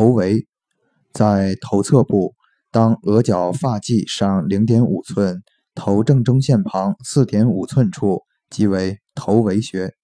头围在头侧部当额角发际上零点五寸头正中线旁四点五寸处即为头围穴。